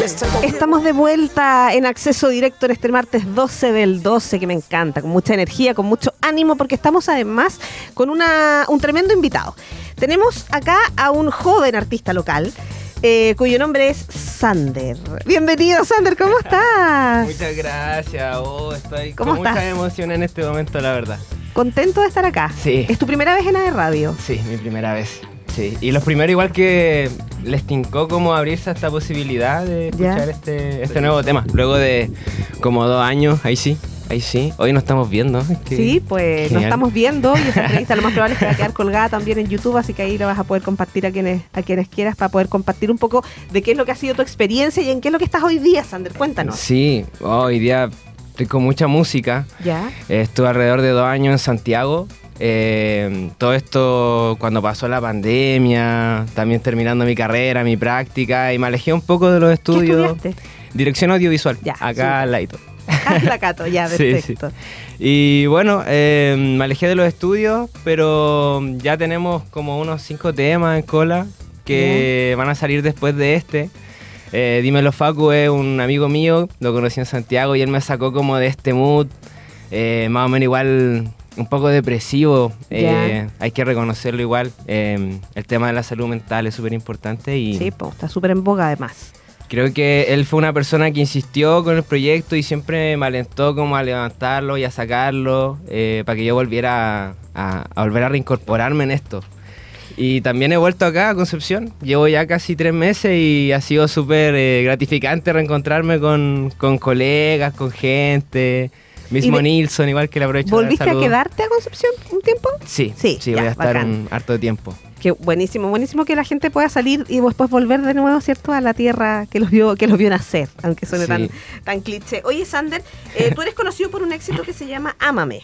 Estamos de vuelta en acceso directo en este martes 12 del 12, que me encanta, con mucha energía, con mucho ánimo, porque estamos además con una, un tremendo invitado. Tenemos acá a un joven artista local. eh, cuyo nombre es Sander. Bienvenido, Sander, ¿cómo estás? Muchas gracias, oh, estoy ¿Cómo con mucha estás? emoción en este momento, la verdad. ¿Contento de estar acá? Sí. ¿Es tu primera vez en AE Radio? Sí, mi primera vez. Sí, y los primeros igual que les tincó como abrirse a esta posibilidad de Ya. escuchar este, este nuevo tema. Luego de como dos años, ahí sí, ahí sí. Hoy nos estamos viendo. es que- Sí, pues nos estamos viendo y esa entrevista lo más probable es que va a quedar colgada también en YouTube, así que ahí la vas a poder compartir a quienes, a quienes quieras para poder compartir un poco de qué es lo que ha sido tu experiencia y en qué es lo que estás hoy día, Sander. Cuéntanos. Sí, oh, hoy día estoy con mucha música. Ya. Eh, Estuve alrededor de dos años en Santiago. Eh, todo esto cuando pasó la pandemia, también terminando mi carrera, mi práctica, y me alejé un poco de los ¿Qué estudios. Dirección audiovisual, Ya, acá súper. al ladito. Ah, la Cato, ya, Sí, perfecto. Y bueno, eh, me alejé de los estudios, pero ya tenemos como unos cinco temas en cola que van a salir después de este. Eh, Dímelo Facu es un amigo mío, lo conocí en Santiago y él me sacó como de este mood, eh, más o menos igual un poco depresivo, eh, hay que reconocerlo igual. Eh, el tema de la salud mental es súper importante y Sí, pues está súper en boga además. Creo que él fue una persona que insistió con el proyecto y siempre me alentó como a levantarlo y a sacarlo eh, para que yo volviera a, a volver a reincorporarme en esto. Y también he vuelto acá a Concepción. Llevo ya casi tres meses y ha sido súper eh, gratificante reencontrarme con, con colegas, con gente. Mismo de- Nilsson, igual que le aprovecho. de ¿Volviste a saludos. quedar a Concepción un tiempo? Sí, Sí, sí, ya, voy a estar bacán. un harto tiempo. Que buenísimo, buenísimo que la gente pueda salir y después volver de nuevo, ¿cierto? A la tierra que los vio, que los vio nacer, aunque suene Sí. tan, tan cliché. Oye, Sander, eh, tú eres conocido por un éxito que se llama Ámame,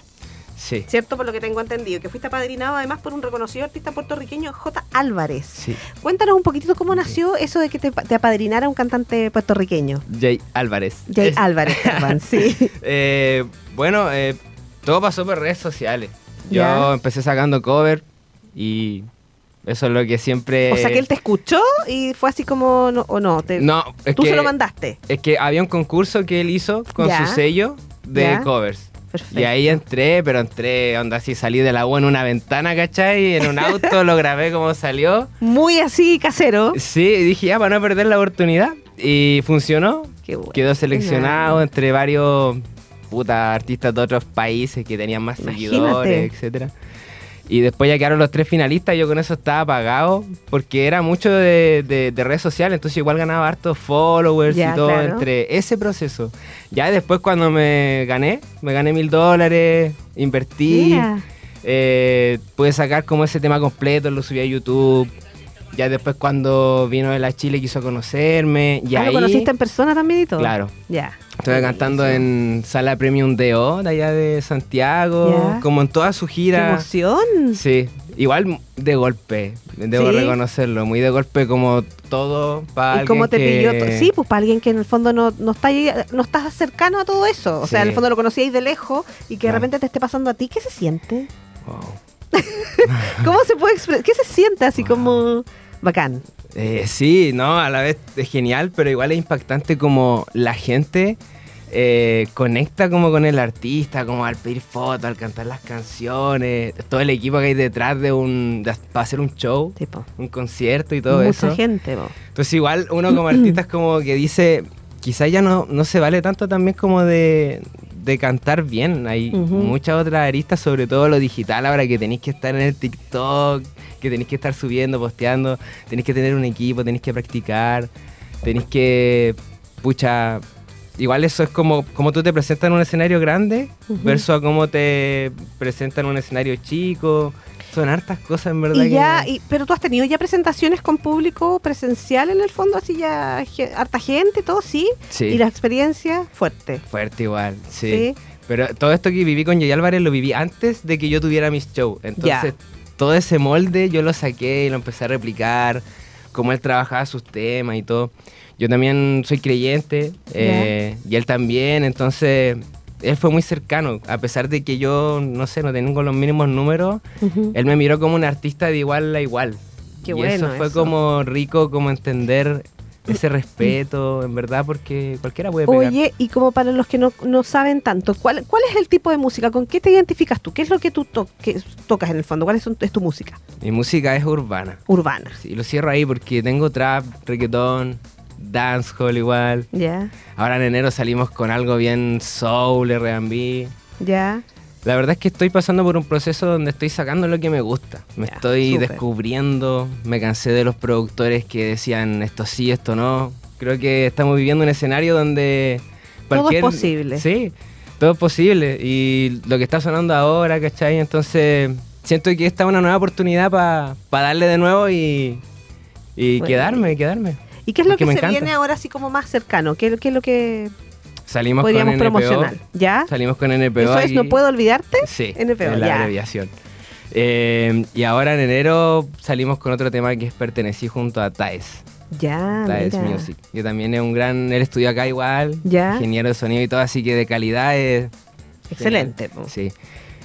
Sí, ¿cierto? Por lo que tengo entendido, que fuiste apadrinado además por un reconocido artista puertorriqueño, J. Álvarez. sí. Cuéntanos un poquito cómo nació eso de que te, te apadrinara un cantante puertorriqueño. Jay Álvarez. Jay Es- Álvarez, perdón, sí. Eh, bueno, eh, todo pasó por redes sociales. Yo empecé sacando cover y eso es lo que siempre... O sea que él te escuchó y fue así como, no, o no, te- No, es tú que, se lo mandaste. es que había un concurso que él hizo con su sello de covers. Perfecto. Y ahí entré, pero entré, onda así, salí de la U en una ventana, ¿cachai? En un auto, lo grabé como salió. Muy así casero. Sí, dije, ya, para no perder la oportunidad. Y funcionó. Qué bueno. Quedó seleccionado entre varios puta, artistas de otros países que tenían más Imagínate. seguidores, etcétera. Y después ya quedaron los tres finalistas, yo con eso estaba pagado, porque era mucho de, de- de redes sociales, entonces igual ganaba hartos followers Ya, y todo claro. entre ese proceso. Ya después cuando me gané, me gané mil dólares, invertí, eh, pude sacar como ese tema completo, lo subí a YouTube. Ya después cuando vino de la Chile quiso conocerme. Y Ah, ahí, ¿Lo conociste en persona también y todo? Claro. Ya. Estuve cantando en Sala Premium DO, de allá de Santiago, como en toda su ¡Qué gira. emoción! Sí, igual de golpe, debo ¿Sí? reconocerlo, muy de golpe como todo para ¿Y cómo te pilló? que... to- Sí, pues para alguien que en el fondo no, no está ahí- no estás cercano a todo eso. O sea, en el fondo lo conocíais de lejos y que de Claro. repente te esté pasando a ti. ¿Qué se siente? Wow. ¿Cómo se puede expresar? ¿Qué se siente así como bacán? Eh, sí, no, a la vez es genial, pero igual es impactante como la gente eh, conecta como con el artista, como al pedir fotos, al cantar las canciones, todo el equipo que hay detrás de un, de- para hacer un show, Tipo, un concierto y todo mucha eso. gente. po. Entonces igual uno como artista es como que dice, quizás ya no, no se vale tanto también como de, de cantar bien. Hay muchas otras aristas, sobre todo lo digital, ahora que tenéis que estar en el TikTok, que tenéis que estar subiendo, posteando, tenéis que tener un equipo, tenéis que practicar, tenéis que, pucha, igual eso es como, como tú te presentas en un escenario grande Ujú. versus a cómo te presentas en un escenario chico. Son hartas cosas en verdad. Y que- ya, y- pero tú has tenido ya presentaciones con público presencial en el fondo, así ya harta gente, todo, sí. Sí. Y la experiencia fuerte. Fuerte igual, sí. Sí. Pero todo esto que viví con Jay Álvarez lo viví antes de que yo tuviera mis shows. Entonces, todo ese molde yo lo saqué y lo empecé a replicar, cómo él trabajaba sus temas y todo. Yo también soy creyente eh, y él también, entonces él fue muy cercano, a pesar de que yo, no sé, no tengo los mínimos números, él me miró como un artista de igual a igual. Qué y bueno eso fue eso. como rico, como entender ese respeto, en verdad, porque cualquiera puede pegar. Oye, y como para los que no, no saben tanto, ¿cuál, ¿cuál es el tipo de música? ¿Con qué te identificas tú? ¿Qué es lo que tú to- que tocas en el fondo? ¿Cuál es, es tu música? Mi música es urbana. Urbana. Sí, lo cierro ahí porque tengo trap, reggaetón, dancehall igual. Ya, Ahora en enero salimos con algo bien soul, R&B. ya. La verdad es que estoy pasando por un proceso donde estoy sacando lo que me gusta. Me estoy descubriendo, me cansé de los productores que decían esto sí, esto no. Creo que estamos viviendo un escenario donde... Todo es posible. Sí, todo es posible. Y lo que está sonando ahora, ¿cachai? Entonces siento que esta es una nueva oportunidad para darle de nuevo y, y Bueno. quedarme, quedarme. ¿Y qué es lo que se encanta. viene ahora así como más cercano? ¿Qué, qué es lo que Salimos podríamos con NPO. promocionar? ¿Ya? Salimos con NPO. Eso es aquí. No Puedo Olvidarte. Sí, NPO, es la ya. abreviación. Eh, y ahora en enero salimos con otro tema que es Pertenecí junto a Taes. Ya, Taes mira. Music. Que también es un gran. Él estudió acá igual. Ya. Ingeniero de sonido y todo, así que de calidad es. Excelente. Sí.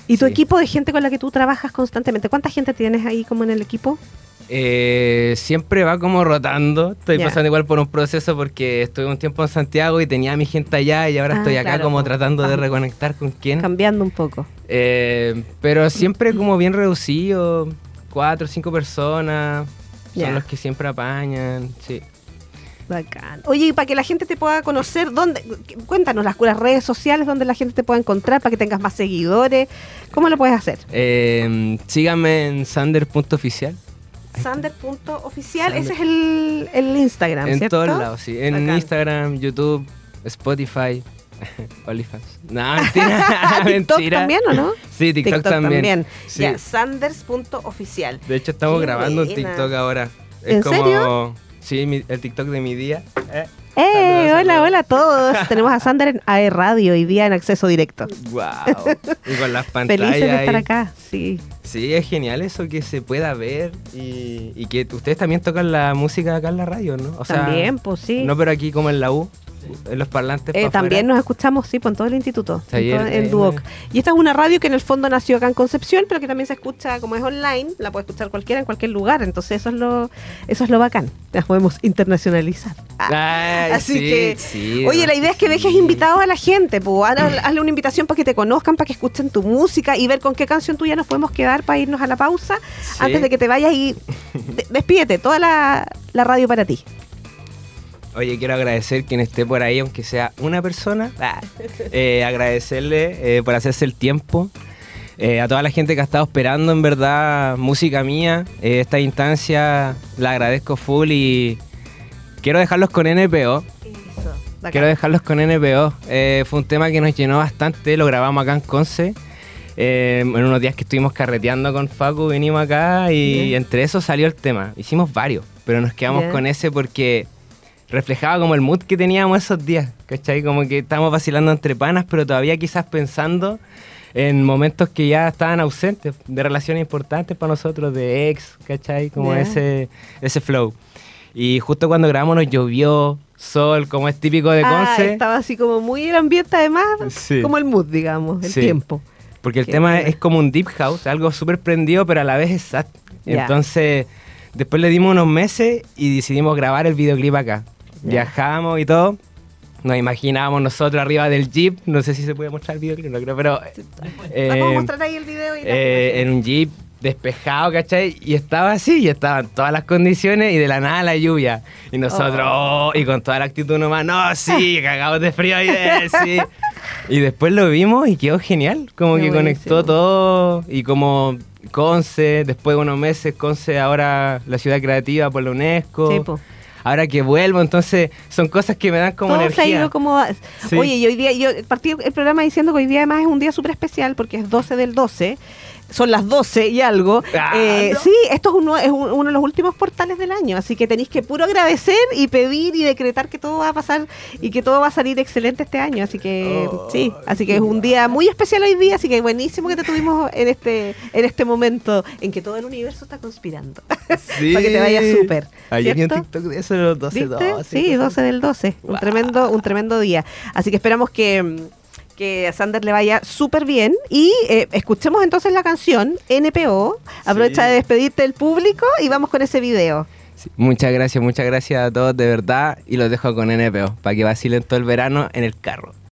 ¿Y tu Sí. equipo de gente con la que tú trabajas constantemente? ¿Cuánta gente tienes ahí como en el equipo? Eh, siempre va como rotando. Estoy pasando igual por un proceso porque estuve un tiempo en Santiago y tenía a mi gente allá y ahora Ah, estoy acá claro, como tratando de Ah. reconectar con quién. Cambiando un poco. Eh, pero siempre como bien reducido, cuatro o cinco personas, son los que siempre apañan, sí. Bacán. Oye, y para que la gente te pueda conocer, ¿dónde? Cuéntanos las, las redes sociales donde la gente te pueda encontrar, para que tengas más seguidores. ¿Cómo lo puedes hacer? Eh, síganme en sander.oficial. Sander.oficial, Sander. ese es el, el Instagram, En ¿cierto? todos lados, sí. En Bacán. Instagram, YouTube, Spotify, OnlyFans. No, mentira. TikTok mentira. también, ¿o no? Sí, TikTok, también. Sí. Ya, Sanders.oficial. De hecho, estamos Qué grabando un buena. TikTok ahora. ¿En es como, serio? Sí, mi- el TikTok de mi día. Eh, ¡Eh! Saludos, Hola, saludos. hola a todos. Tenemos a Sander en AE Radio hoy día en acceso directo. Wow. Y con las pantallas. Felices de estar acá, sí. Sí, es genial eso que se pueda ver y, y que ustedes también tocan la música acá en la radio, ¿no? O sea, también, pues sí. No, pero aquí como en la U, en los parlantes. Eh, también nos escuchamos, sí, en todo el instituto, en, todo- bien, en eh, Duoc. Y esta es una radio que en el fondo nació acá en Concepción, pero que también se escucha, como es online, la puede escuchar cualquiera en cualquier lugar. Entonces eso es lo, eso es lo bacán. Las podemos internacionalizar. Ah, Ay, Así sí, que, sí, oye, la idea es que dejes sí. invitados a la gente, pues hazle, una invitación para que te conozcan, para que escuchen tu música y ver con qué canción tuya nos podemos quedar para irnos a la pausa. Antes de que te vayas y de- despídete, toda la, la radio para ti. Oye, quiero agradecer quien esté por ahí, aunque sea una persona. Ah, eh, agradecerle eh, por hacerse el tiempo. Eh, a toda la gente que ha estado esperando, en verdad, música mía. Esta instancia la agradezco full y quiero dejarlos con NPO. Quiero dejarlos con NPO. Fue un tema que nos llenó bastante, lo grabamos acá en Conce. Eh, en unos días que estuvimos carreteando con Facu, vinimos acá y entre eso salió el tema. Hicimos varios, pero nos quedamos con ese porque reflejaba como el mood que teníamos esos días, ¿cachai? Como que estábamos vacilando entre panas, pero todavía quizás pensando en momentos que ya estaban ausentes, de relaciones importantes para nosotros, de ex, ¿cachai? Como ese, ese flow. Y justo cuando grabamos nos llovió, sol, como es típico de Ah, Conce. estaba así como muy el ambiente, además, Sí. como el mood, digamos, el Sí. tiempo. Porque el Qué tema buena. es como un deep house, algo súper prendido, pero a la vez es sad. Entonces, después le dimos unos meses y decidimos grabar el videoclip acá. Viajamos y todo. Nos imaginábamos nosotros arriba del jeep. No sé si se puede mostrar el videoclip, no creo, pero. eh, mostrar ahí el video y eh, en un jeep despejado, ¿cachai? Y estaba así, y estaban todas las condiciones y de la nada la lluvia. Y nosotros, Oh. oh, y con toda la actitud nomás, no, sí, cagados de frío ahí, eh, sí. Y después lo vimos y quedó genial, como Qué que buenísimo. conectó todo y como Conce, después de unos meses, Conce ahora la ciudad creativa por la UNESCO. Sí, po. Ahora que vuelvo, entonces son cosas que me dan como Todo se ha energía. ido como... Sí. Oye, y hoy día, yo partí el programa diciendo que hoy día además es un día súper especial porque es 12 del 12. Son las 12 y algo. Ah, Eh, no. Sí, esto es, uno, es un- uno de los últimos portales del año, así que tenéis que puro agradecer y pedir y decretar que todo va a pasar y que todo va a salir excelente este año. Así que Oh, sí, así que es un día muy especial hoy día, así que buenísimo que te tuvimos en este, en este momento en que todo el universo está conspirando. Sí. Para que te vaya súper, Ayer ¿cierto? TikTok de eso de los 12, ¿Viste? 12. Sí, 12 del 12. Un tremendo, un tremendo día. Así que esperamos que, mm, que a Sander le vaya súper bien. Y eh, escuchemos entonces la canción NPO. Aprovecha Sí. de despedirte del público y vamos con ese video. muchas gracias, muchas gracias a todos de verdad y los dejo con NPO para que vacilen todo el verano en el carro.